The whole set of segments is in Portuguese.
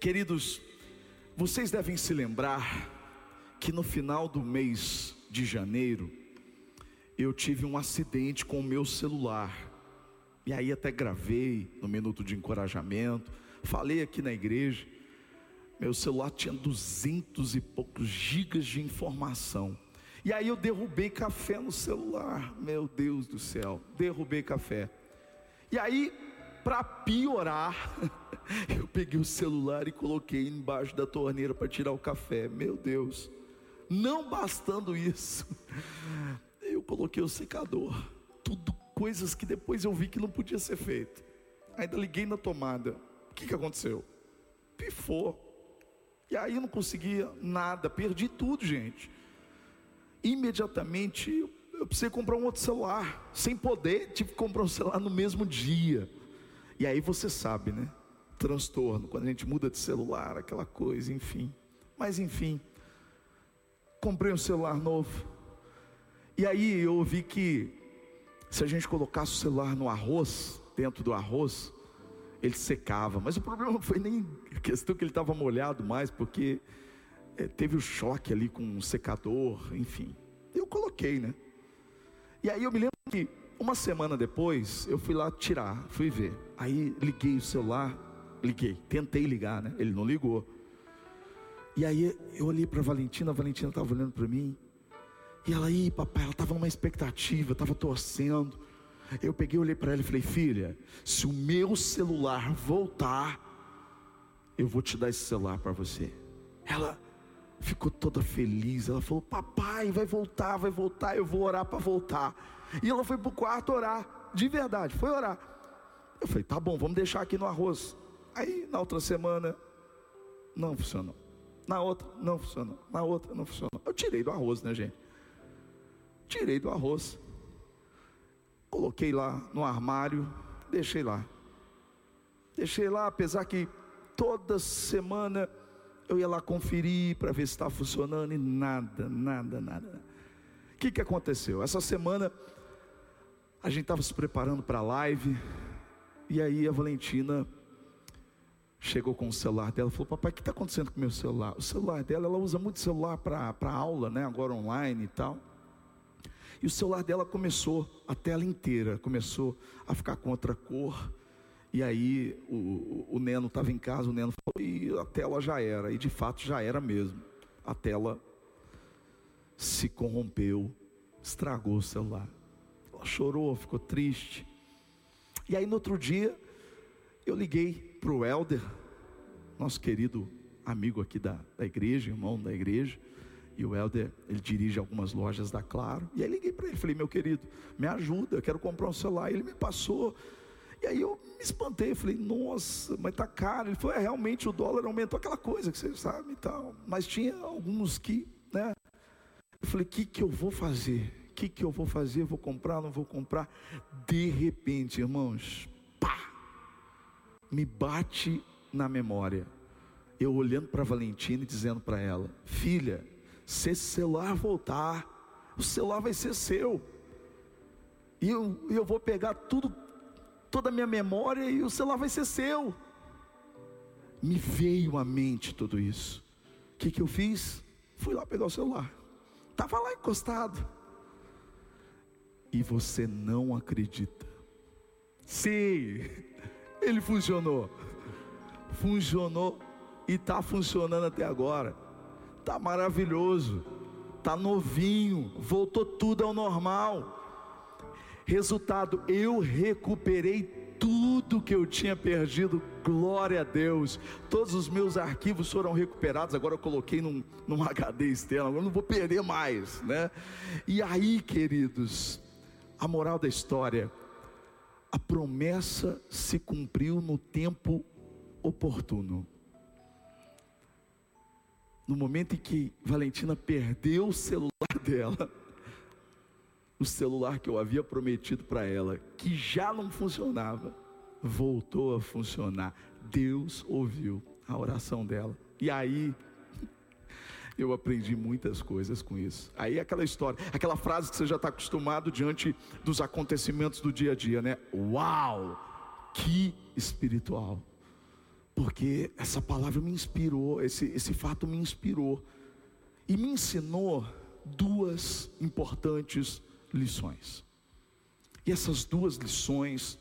Queridos, vocês devem se lembrar que no final do mês de janeiro eu tive um acidente com o meu celular. E aí até gravei no minuto de encorajamento, falei aqui na igreja. Meu celular tinha duzentos e poucos gigas de informação. E aí eu derrubei café no celular. Meu Deus do céu, derrubei café. E aí, para piorar, eu peguei o celular e coloquei embaixo da torneira para tirar o café. Meu Deus. Não bastando isso, eu coloquei o secador. Tudo coisas que depois eu vi que não podia ser feito. Ainda liguei na tomada. O que, que aconteceu? Pifou. E aí eu não conseguia nada, perdi tudo, gente. Imediatamente eu precisei comprar um outro celular. Sem poder, tive que comprar um celular no mesmo dia. E aí você sabe, né? Transtorno, quando a gente muda de celular, aquela coisa, enfim. Mas enfim, comprei um celular novo. E aí eu ouvi que se a gente colocasse o celular no arroz, dentro do arroz, ele secava. Mas o problema não foi nem a questão que ele estava molhado mais, porque é, teve o choque ali com o secador, enfim. Eu coloquei, né? E aí eu me lembro que uma semana depois eu fui lá tirar, fui ver. Aí liguei o celular, liguei, tentei ligar, né? Ele não ligou. E aí eu olhei para Valentina, a Valentina estava olhando para mim. E ela aí, papai, ela estava numa expectativa, estava torcendo. Eu peguei, olhei para ela e falei: Filha, se o meu celular voltar, eu vou te dar esse celular para você. Ela ficou toda feliz. Ela falou: Papai, vai voltar, vai voltar. Eu vou orar para voltar. E ela foi para o quarto orar, de verdade, foi orar. Eu falei: Tá bom, vamos deixar aqui no arroz. Aí na outra semana, não funcionou. Na outra, não funcionou. Na outra, não funcionou. Eu tirei do arroz, né, gente? Tirei do arroz coloquei lá no armário, deixei lá. Deixei lá, apesar que toda semana eu ia lá conferir para ver se estava funcionando e nada, nada, nada. O que, que aconteceu? Essa semana a gente estava se preparando para a live e aí a Valentina chegou com o celular dela e falou: Papai, o que está acontecendo com o meu celular? O celular dela, ela usa muito celular para aula, né? Agora online e tal. E o celular dela começou, a tela inteira começou a ficar com outra cor. E aí o, o Neno estava em casa, o Neno falou, e a tela já era. E de fato já era mesmo. A tela se corrompeu, estragou o celular. Ela chorou, ficou triste. E aí no outro dia, eu liguei para o Helder, nosso querido amigo aqui da, da igreja, irmão da igreja. E o Helder, ele dirige algumas lojas da Claro. E aí liguei para ele, falei, meu querido, me ajuda, eu quero comprar um celular. E ele me passou. E aí eu me espantei, falei, nossa, mas tá caro. Ele falou, é, realmente o dólar aumentou aquela coisa que você sabe e tal. Mas tinha alguns que, né? Eu falei, o que, que eu vou fazer? Que, que eu vou fazer? Vou comprar, não vou comprar? De repente, irmãos, pá! Me bate na memória. Eu olhando para Valentina e dizendo para ela, filha, se esse celular voltar, o celular vai ser seu. E eu, eu vou pegar tudo, toda a minha memória e o celular vai ser seu. Me veio à mente tudo isso. O que, que eu fiz? Fui lá pegar o celular. Estava lá encostado. E você não acredita. Sim, ele funcionou. Funcionou e está funcionando até agora. Tá maravilhoso, tá novinho, voltou tudo ao normal. Resultado, eu recuperei tudo que eu tinha perdido, glória a Deus. Todos os meus arquivos foram recuperados, agora eu coloquei num, num HD externo, agora não vou perder mais, né? E aí, queridos, a moral da história, a promessa se cumpriu no tempo oportuno no momento em que Valentina perdeu o celular dela, o celular que eu havia prometido para ela, que já não funcionava, voltou a funcionar. Deus ouviu a oração dela. E aí, eu aprendi muitas coisas com isso. Aí aquela história, aquela frase que você já está acostumado diante dos acontecimentos do dia a dia, né? Uau! Que espiritual! porque essa palavra me inspirou, esse, esse fato me inspirou e me ensinou duas importantes lições. E essas duas lições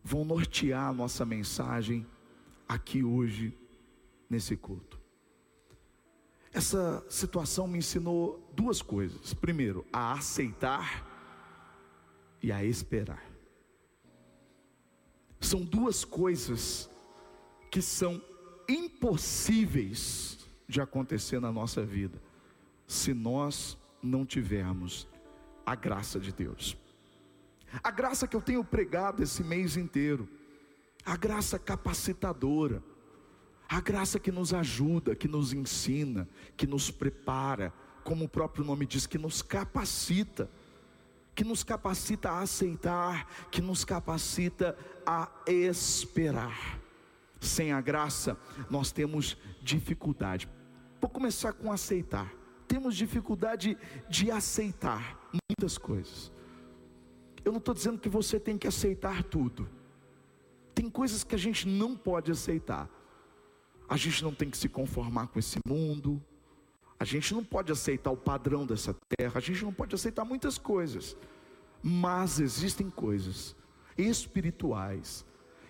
vão nortear a nossa mensagem aqui hoje, nesse culto. Essa situação me ensinou duas coisas. Primeiro, a aceitar e a esperar. São duas coisas que são impossíveis de acontecer na nossa vida, se nós não tivermos a graça de Deus. A graça que eu tenho pregado esse mês inteiro, a graça capacitadora, a graça que nos ajuda, que nos ensina, que nos prepara, como o próprio nome diz, que nos capacita, que nos capacita a aceitar, que nos capacita a esperar. Sem a graça, nós temos dificuldade. Vou começar com aceitar. Temos dificuldade de aceitar muitas coisas. Eu não estou dizendo que você tem que aceitar tudo. Tem coisas que a gente não pode aceitar. A gente não tem que se conformar com esse mundo. A gente não pode aceitar o padrão dessa terra. A gente não pode aceitar muitas coisas. Mas existem coisas espirituais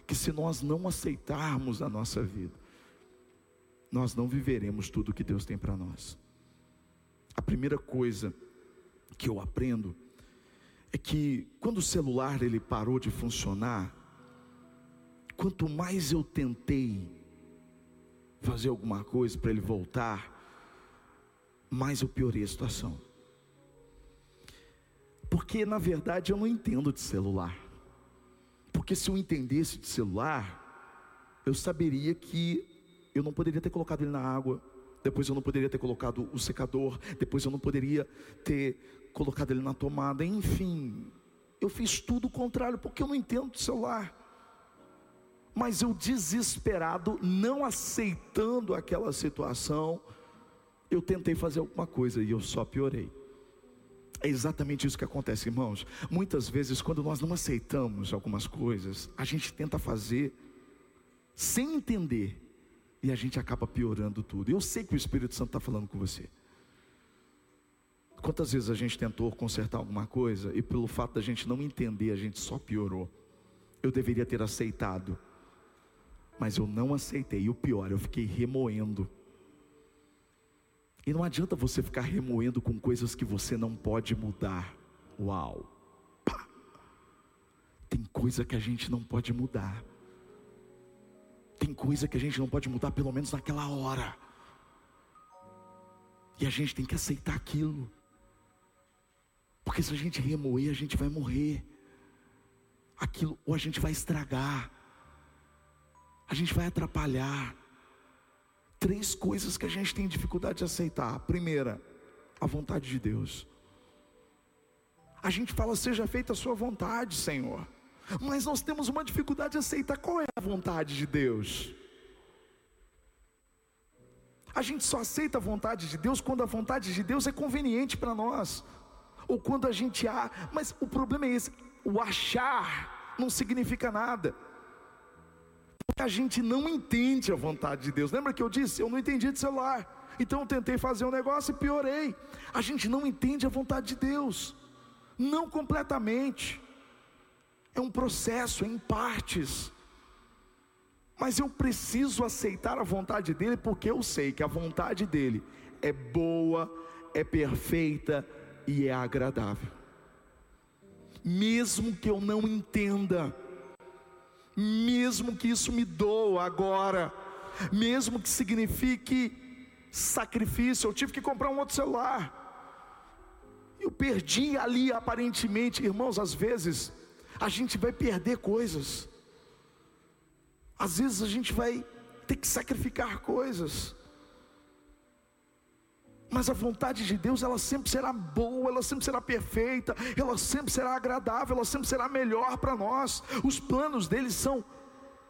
que, se nós não aceitarmos na nossa vida, nós não viveremos tudo que Deus tem para nós. A primeira coisa que eu aprendo é que quando o celular ele parou de funcionar, quanto mais eu tentei fazer alguma coisa para ele voltar, mais eu piorei a situação. Porque na verdade eu não entendo de celular. Porque se eu entendesse de celular, eu saberia que eu não poderia ter colocado ele na água, depois eu não poderia ter colocado o secador, depois eu não poderia ter colocado ele na tomada, enfim, eu fiz tudo o contrário, porque eu não entendo do celular. Mas eu desesperado, não aceitando aquela situação, eu tentei fazer alguma coisa e eu só piorei. É exatamente isso que acontece, irmãos. Muitas vezes, quando nós não aceitamos algumas coisas, a gente tenta fazer sem entender e a gente acaba piorando tudo. Eu sei que o Espírito Santo está falando com você. Quantas vezes a gente tentou consertar alguma coisa e pelo fato da gente não entender, a gente só piorou. Eu deveria ter aceitado, mas eu não aceitei. E o pior, eu fiquei remoendo. E não adianta você ficar remoendo com coisas que você não pode mudar. Uau! Pá. Tem coisa que a gente não pode mudar. Tem coisa que a gente não pode mudar, pelo menos naquela hora. E a gente tem que aceitar aquilo. Porque se a gente remoer, a gente vai morrer. Aquilo, ou a gente vai estragar. A gente vai atrapalhar. Três coisas que a gente tem dificuldade de aceitar. primeira, a vontade de Deus. A gente fala, seja feita a sua vontade, Senhor. Mas nós temos uma dificuldade de aceitar qual é a vontade de Deus. A gente só aceita a vontade de Deus quando a vontade de Deus é conveniente para nós, ou quando a gente há, mas o problema é esse: o achar não significa nada, porque a gente não entende a vontade de Deus. Lembra que eu disse? Eu não entendi de celular, então eu tentei fazer um negócio e piorei. A gente não entende a vontade de Deus, não completamente é um processo, é em partes. Mas eu preciso aceitar a vontade dele, porque eu sei que a vontade dele é boa, é perfeita e é agradável. Mesmo que eu não entenda, mesmo que isso me doa agora, mesmo que signifique sacrifício, eu tive que comprar um outro celular. Eu perdi ali aparentemente, irmãos, às vezes a gente vai perder coisas. Às vezes a gente vai ter que sacrificar coisas. Mas a vontade de Deus, ela sempre será boa, ela sempre será perfeita, ela sempre será agradável, ela sempre será melhor para nós. Os planos dele são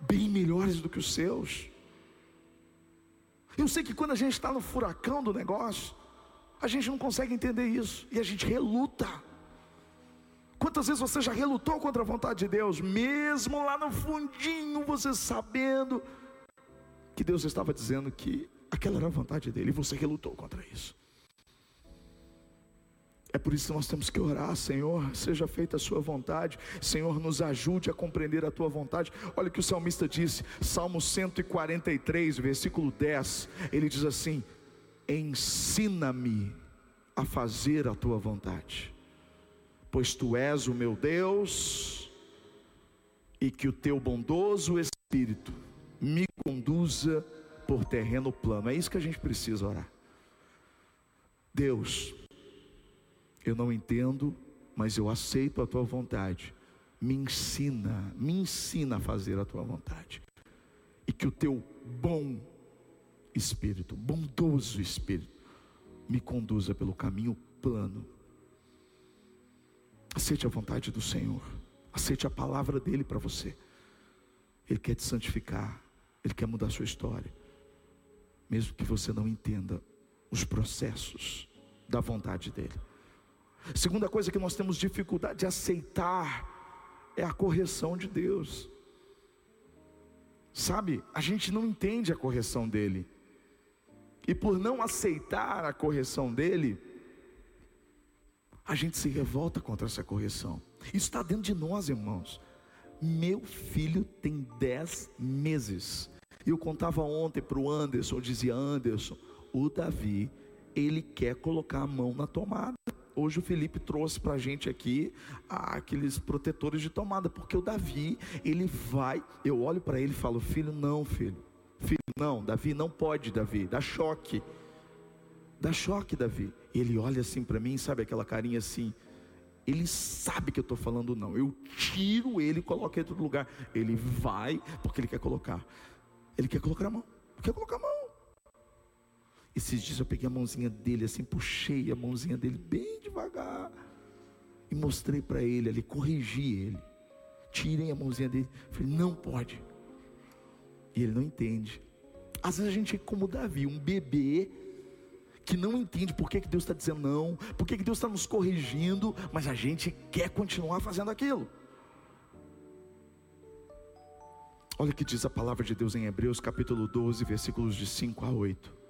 bem melhores do que os seus. Eu sei que quando a gente está no furacão do negócio, a gente não consegue entender isso e a gente reluta. Quantas vezes você já relutou contra a vontade de Deus, mesmo lá no fundinho, você sabendo que Deus estava dizendo que aquela era a vontade dele, e você relutou contra isso. É por isso que nós temos que orar, Senhor, seja feita a Sua vontade, Senhor, nos ajude a compreender a Tua vontade. Olha o que o salmista disse, Salmo 143, versículo 10, ele diz assim: Ensina-me a fazer a Tua vontade, pois Tu és o meu Deus, e que o Teu bondoso Espírito me conduza por terreno plano. É isso que a gente precisa orar. Deus, eu não entendo, mas eu aceito a tua vontade. Me ensina, me ensina a fazer a tua vontade. E que o teu bom espírito, bondoso espírito, me conduza pelo caminho plano. Aceite a vontade do Senhor. Aceite a palavra dele para você. Ele quer te santificar. Ele quer mudar a sua história. Mesmo que você não entenda os processos da vontade dele. Segunda coisa que nós temos dificuldade de aceitar é a correção de Deus. Sabe, a gente não entende a correção dele. E por não aceitar a correção dele, a gente se revolta contra essa correção. Isso está dentro de nós, irmãos. Meu filho tem dez meses. Eu contava ontem para o Anderson, eu dizia: Anderson, o Davi, ele quer colocar a mão na tomada. Hoje o Felipe trouxe para a gente aqui ah, aqueles protetores de tomada, porque o Davi, ele vai, eu olho para ele e falo, filho, não, filho, filho, não, Davi, não pode, Davi, dá choque, dá choque, Davi. Ele olha assim para mim, sabe aquela carinha assim, ele sabe que eu estou falando não, eu tiro ele e coloco em outro lugar, ele vai, porque ele quer colocar, ele quer colocar a mão, quer colocar a mão. Esses dias eu peguei a mãozinha dele assim, puxei a mãozinha dele bem devagar e mostrei para ele ali, corrigi ele. Tirei a mãozinha dele, falei: "Não pode". E ele não entende. Às vezes a gente é como Davi, um bebê que não entende por que, que Deus está dizendo não, por que, que Deus está nos corrigindo, mas a gente quer continuar fazendo aquilo. Olha o que diz a palavra de Deus em Hebreus capítulo 12, versículos de 5 a 8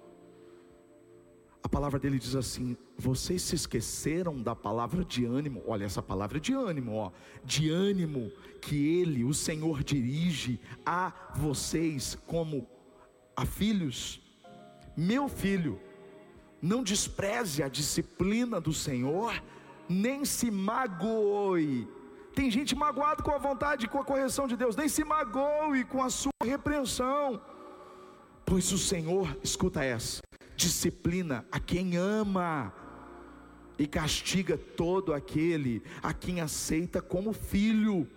a palavra dele diz assim: vocês se esqueceram da palavra de ânimo. Olha, essa palavra de ânimo, ó, de ânimo que ele, o Senhor, dirige a vocês como a filhos. Meu filho, não despreze a disciplina do Senhor, nem se magoe. Tem gente magoada com a vontade, com a correção de Deus, nem se magoe com a sua repreensão. Pois o Senhor, escuta essa, disciplina a quem ama e castiga todo aquele a quem aceita como filho.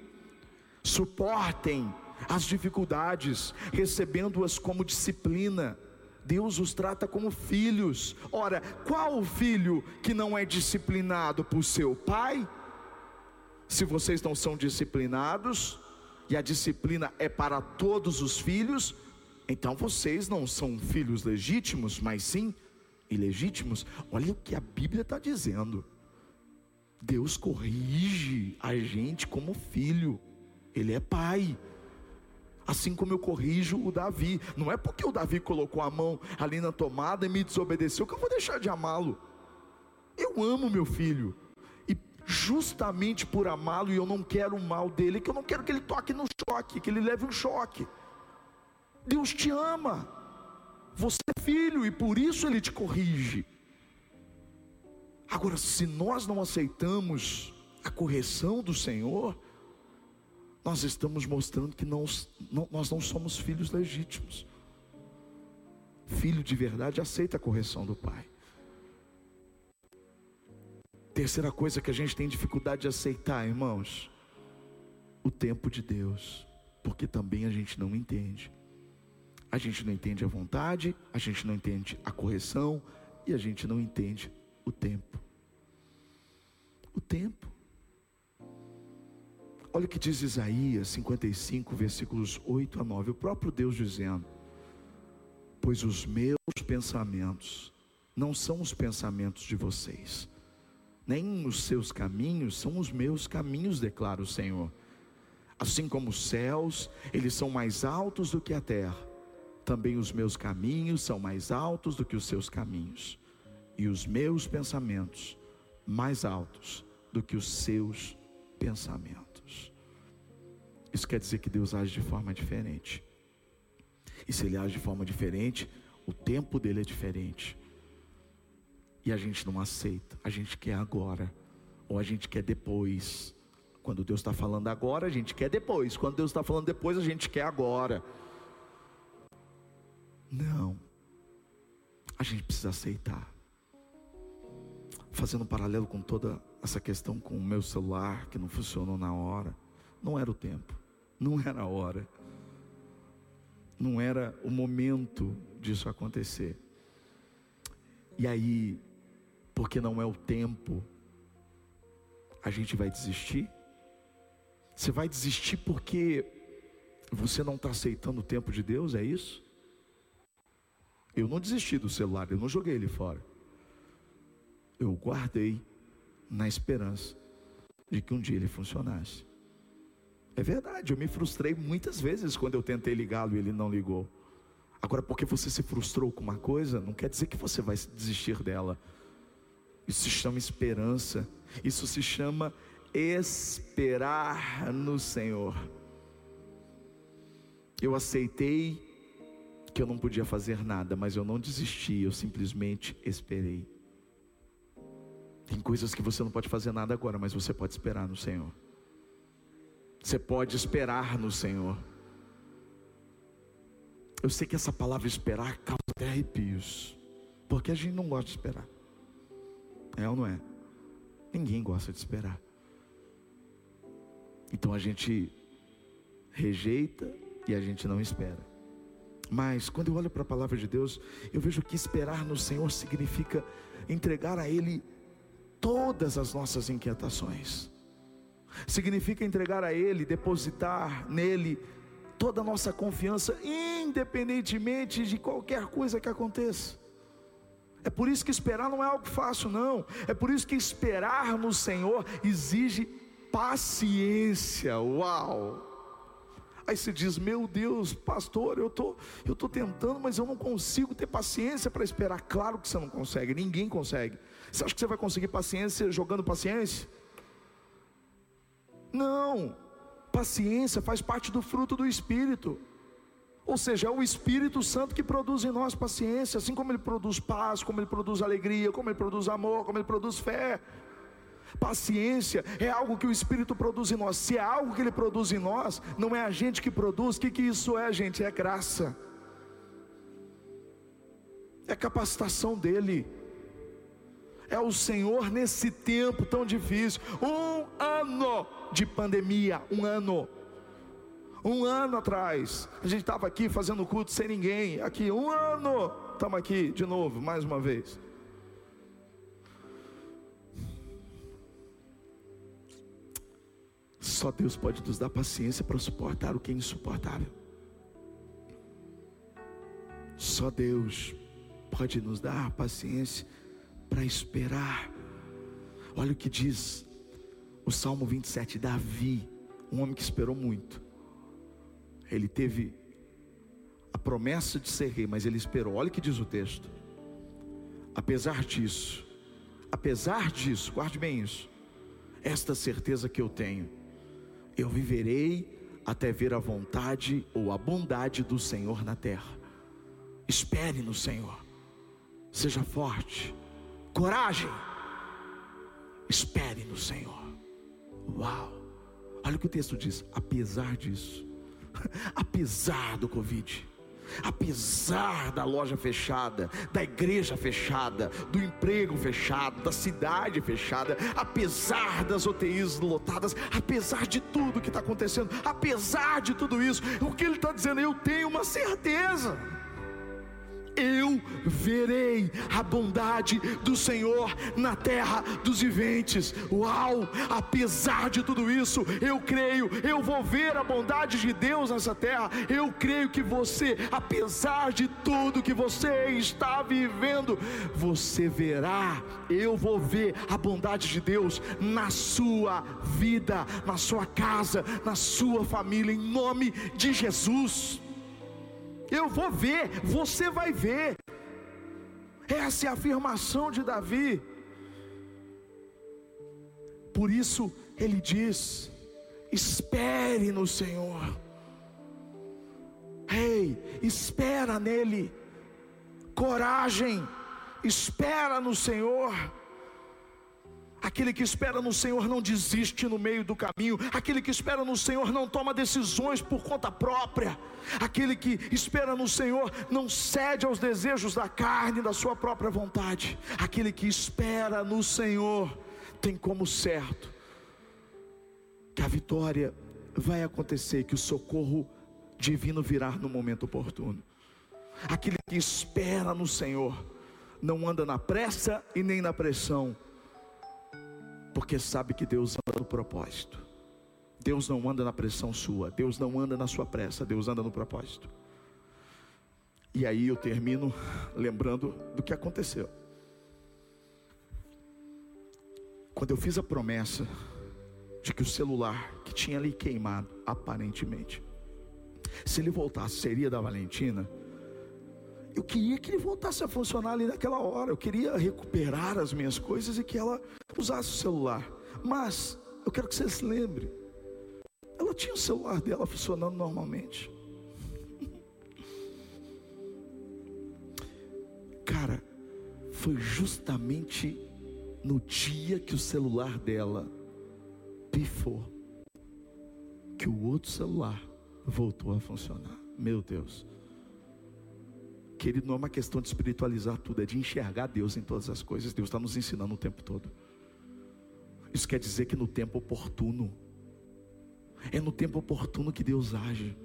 Suportem as dificuldades, recebendo-as como disciplina. Deus os trata como filhos. Ora, qual filho que não é disciplinado por seu pai? Se vocês não são disciplinados, e a disciplina é para todos os filhos, então vocês não são filhos legítimos, mas sim ilegítimos. Olha o que a Bíblia está dizendo. Deus corrige a gente como filho, Ele é pai. Assim como eu corrijo o Davi, não é porque o Davi colocou a mão ali na tomada e me desobedeceu que eu vou deixar de amá-lo. Eu amo meu filho, justamente por amá-lo, e eu não quero o mal dele, que eu não quero que ele toque no choque, que ele leve um choque. Deus te ama. Você é filho e por isso ele te corrige. Agora, se nós não aceitamos a correção do Senhor, nós estamos mostrando que não, não, nós não somos filhos legítimos. Filho de verdade aceita a correção do Pai. Terceira coisa que a gente tem dificuldade de aceitar, irmãos, o tempo de Deus, porque também a gente não entende. A gente não entende a vontade, a gente não entende a correção e a gente não entende o tempo. O tempo. Olha o que diz Isaías 55, versículos 8 a 9. O próprio Deus dizendo: Pois os meus pensamentos não são os pensamentos de vocês, nem os seus caminhos são os meus caminhos, declara o Senhor. Assim como os céus, eles são mais altos do que a terra, também os meus caminhos são mais altos do que os seus caminhos, e os meus pensamentos mais altos do que os seus pensamentos. Isso quer dizer que Deus age de forma diferente. E se Ele age de forma diferente, o tempo dele é diferente. E a gente não aceita, a gente quer agora, ou a gente quer depois. Quando Deus está falando agora, a gente quer depois. Quando Deus está falando depois, a gente quer agora. Não, a gente precisa aceitar. Fazendo um paralelo com toda essa questão com o meu celular que não funcionou na hora, não era o tempo, não era a hora, não era o momento disso acontecer. E aí, porque não é o tempo, a gente vai desistir? Você vai desistir porque você não está aceitando o tempo de Deus, é isso? Eu não desisti do celular, eu não joguei ele fora. Eu guardei na esperança de que um dia ele funcionasse. É verdade, eu me frustrei muitas vezes quando eu tentei ligá-lo e ele não ligou. Agora, porque você se frustrou com uma coisa, não quer dizer que você vai desistir dela. Isso se chama esperança, isso se chama esperar no Senhor. Eu aceitei que eu não podia fazer nada, mas eu não desisti, eu simplesmente esperei. Tem coisas que você não pode fazer nada agora, mas você pode esperar no Senhor. Você pode esperar no Senhor. Eu sei que essa palavra esperar causa até arrepios, porque a gente não gosta de esperar. É ou não é? Ninguém gosta de esperar. Então a gente rejeita e a gente não espera. Mas quando eu olho para a palavra de Deus, eu vejo que esperar no Senhor significa entregar a Ele todas as nossas inquietações. Significa entregar a Ele, depositar nele toda a nossa confiança, independentemente de qualquer coisa que aconteça. É por isso que esperar não é algo fácil, não. É por isso que esperar no Senhor exige paciência. Uau! Aí você diz: Meu Deus, pastor, eu tô, eu tô tentando, mas eu não consigo ter paciência para esperar. Claro que você não consegue, ninguém consegue. Você acha que você vai conseguir paciência jogando paciência? Não. Paciência faz parte do fruto do Espírito. Ou seja, é o Espírito Santo que produz em nós paciência, assim como ele produz paz, como ele produz alegria, como ele produz amor, como ele produz fé. Paciência é algo que o Espírito produz em nós. Se é algo que ele produz em nós, não é a gente que produz. O que, que isso é, gente? É graça. É capacitação dele. É o Senhor nesse tempo tão difícil. Um ano de pandemia, um ano. Um ano atrás, a gente estava aqui fazendo culto sem ninguém. Aqui, um ano, estamos aqui de novo, mais uma vez. Só Deus pode nos dar paciência para suportar o que é insuportável. Só Deus pode nos dar paciência para esperar. Olha o que diz o Salmo 27, Davi, um homem que esperou muito. Ele teve a promessa de ser rei, mas ele esperou. Olha o que diz o texto. Apesar disso, apesar disso, guarde bem isso. Esta certeza que eu tenho, eu viverei até ver a vontade ou a bondade do Senhor na terra. Espere no Senhor, seja forte, coragem, espere no Senhor. Uau, olha o que o texto diz: apesar disso, apesar do Covid, apesar da loja fechada, da igreja fechada, do emprego fechado, da cidade fechada, apesar das UTIs lotadas, apesar de tudo que está acontecendo, apesar de tudo isso, o que ele está dizendo? Eu tenho uma certeza, eu verei a bondade do Senhor na terra dos viventes. Uau! Apesar de tudo isso, eu creio, eu vou ver a bondade de Deus nessa terra. Eu creio que você, apesar de tudo que você está vivendo, você verá, eu vou ver a bondade de Deus na sua vida, na sua casa, na sua família, em nome de Jesus. Eu vou ver, você vai ver. Essa é a afirmação de Davi. Por isso ele diz: espere no Senhor. Ei, espera nele. Coragem, espera no Senhor. Aquele que espera no Senhor não desiste no meio do caminho. Aquele que espera no Senhor não toma decisões por conta própria. Aquele que espera no Senhor não cede aos desejos da carne, da sua própria vontade. Aquele que espera no Senhor tem como certo que a vitória vai acontecer, que o socorro divino virá no momento oportuno. Aquele que espera no Senhor não anda na pressa e nem na pressão porque sabe que Deus anda no propósito. Deus não anda na pressão sua, Deus não anda na sua pressa, Deus anda no propósito. E aí eu termino lembrando do que aconteceu. Quando eu fiz a promessa de que o celular que tinha ali queimado, aparentemente, se ele voltasse, seria da Valentina. Eu queria que ele voltasse a funcionar ali naquela hora. Eu queria recuperar as minhas coisas e que ela usasse o celular. Mas eu quero que você se lembre. Ela tinha o celular dela funcionando normalmente. Cara, foi justamente no dia que o celular dela pifou que o outro celular voltou a funcionar. Meu Deus. Querido, não é uma questão de espiritualizar tudo, é de enxergar Deus em todas as coisas. Deus está nos ensinando o tempo todo. Isso quer dizer que no tempo oportuno, é no tempo oportuno que Deus age.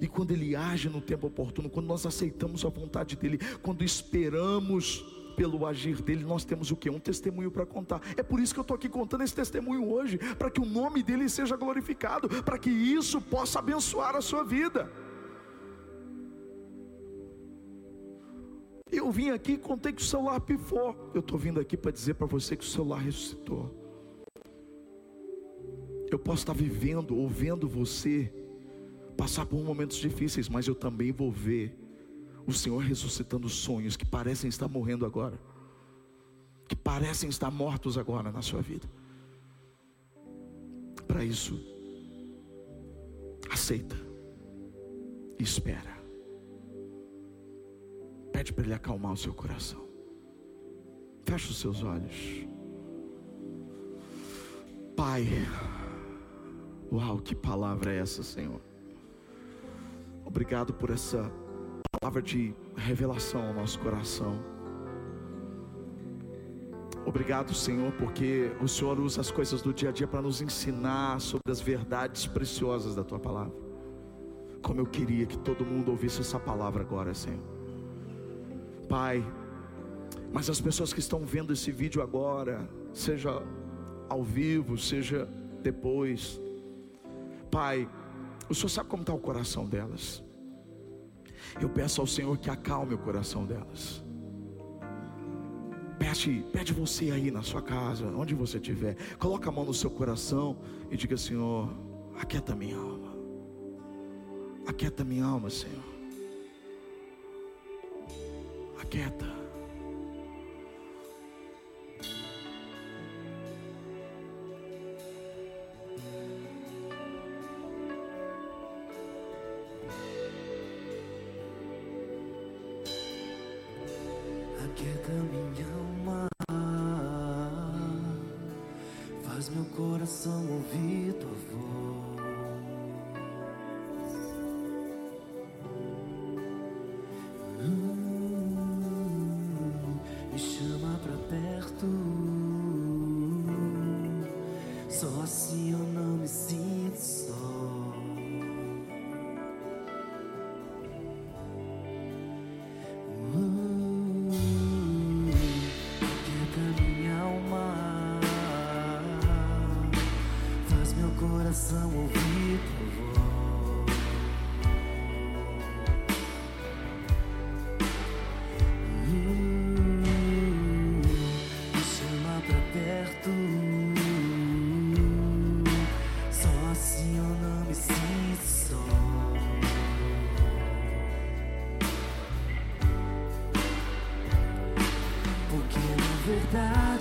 E quando Ele age no tempo oportuno, quando nós aceitamos a vontade dEle, quando esperamos pelo agir dele, nós temos o que? Um testemunho para contar. É por isso que eu estou aqui contando esse testemunho hoje, para que o nome dele seja glorificado, para que isso possa abençoar a sua vida. Eu vim aqui e contei que o celular pifou. Eu estou vindo aqui para dizer para você que o celular ressuscitou. Eu posso estar vivendo ou vendo você passar por momentos difíceis, mas eu também vou ver o Senhor ressuscitando sonhos que parecem estar morrendo agora, que parecem estar mortos agora na sua vida. Para isso, aceita e espera. Pede para Ele acalmar o seu coração. Feche os seus olhos. Pai, uau, que palavra é essa, Senhor? Obrigado por essa palavra de revelação ao nosso coração. Obrigado, Senhor, porque o Senhor usa as coisas do dia a dia para nos ensinar sobre as verdades preciosas da tua palavra. Como eu queria que todo mundo ouvisse essa palavra agora, Senhor. Pai. Mas as pessoas que estão vendo esse vídeo agora, seja ao vivo, seja depois, Pai, o Senhor sabe como está o coração delas. Eu peço ao Senhor que acalme o coração delas. Pede, pede você aí na sua casa, onde você estiver, coloca a mão no seu coração e diga: Senhor, aquieta minha alma, aquieta minha alma, Senhor quieta. Aquieta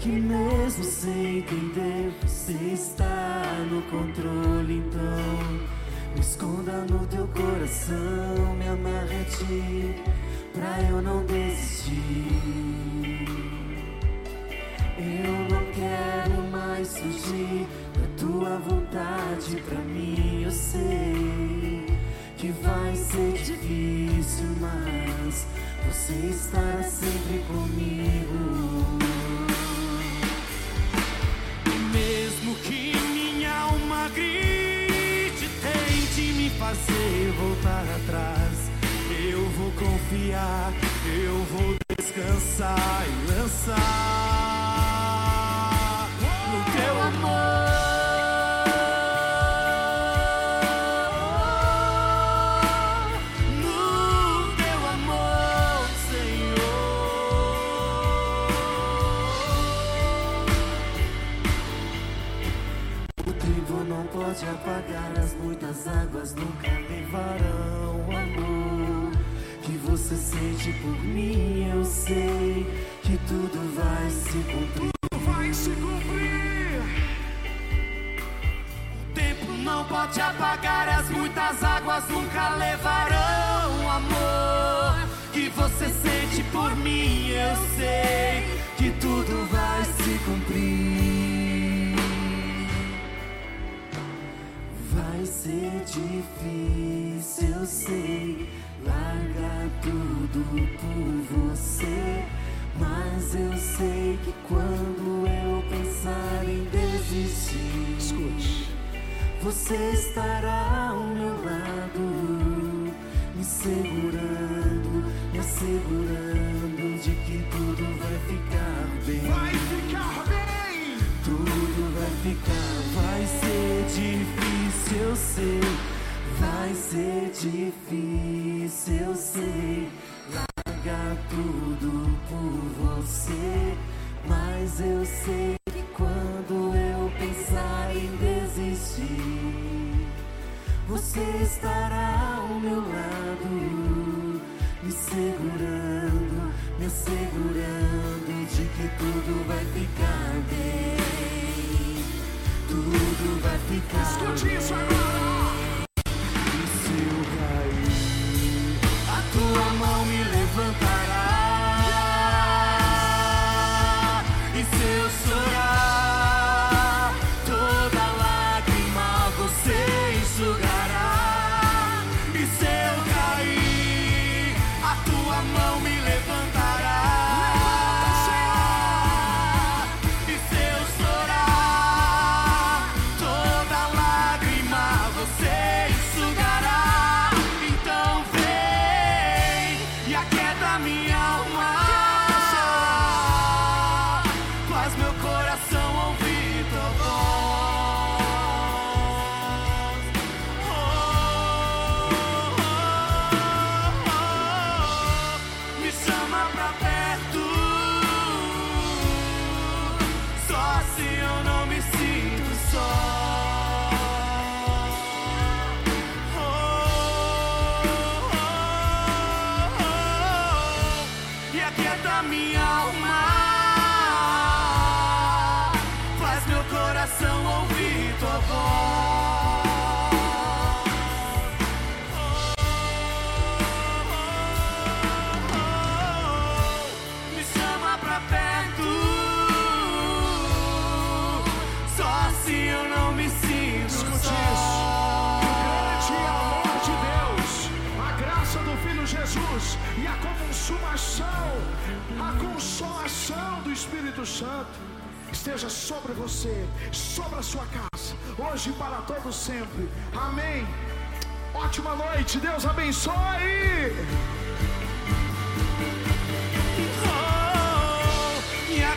Que mesmo sem entender, você está no controle. Esconda no teu coração, me amarre a ti, pra eu não desistir. Eu não quero mais fugir da tua vontade pra mim. Eu sei que vai ser difícil, mas você estará sempre comigo. Fazer voltar atrás. Eu vou confiar, eu vou descansar e lançar Tempo não pode apagar as muitas águas, nunca levarão o amor que você sente por mim. Eu sei que tudo vai se cumprir. Vai se cumprir. O tempo não pode apagar as muitas águas, nunca levarão o amor que você sente por mim. Eu sei que tudo vai se cumprir. Ser difícil, eu sei, largar tudo por você. Mas eu sei que quando eu pensar em desistir, Escute. você estará ao meu lado, me segurando, me assegurando de que tudo vai ficar bem. Vai ficar bem. Tudo vai ficar, vai ser eu sei. Vai ser difícil, eu sei. Largar tudo por você. Mas eu sei que quando eu pensar em desistir, você estará ao meu lado, me segurando, me assegurando de que tudo vai ficar bem. Tudo vai ficar Escute isso agora. Espírito Santo esteja sobre você, sobre a sua casa, hoje e para todo sempre. Amém. Ótima noite, Deus abençoe. Oh, minha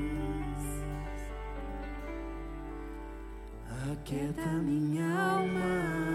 Aquieta minha alma.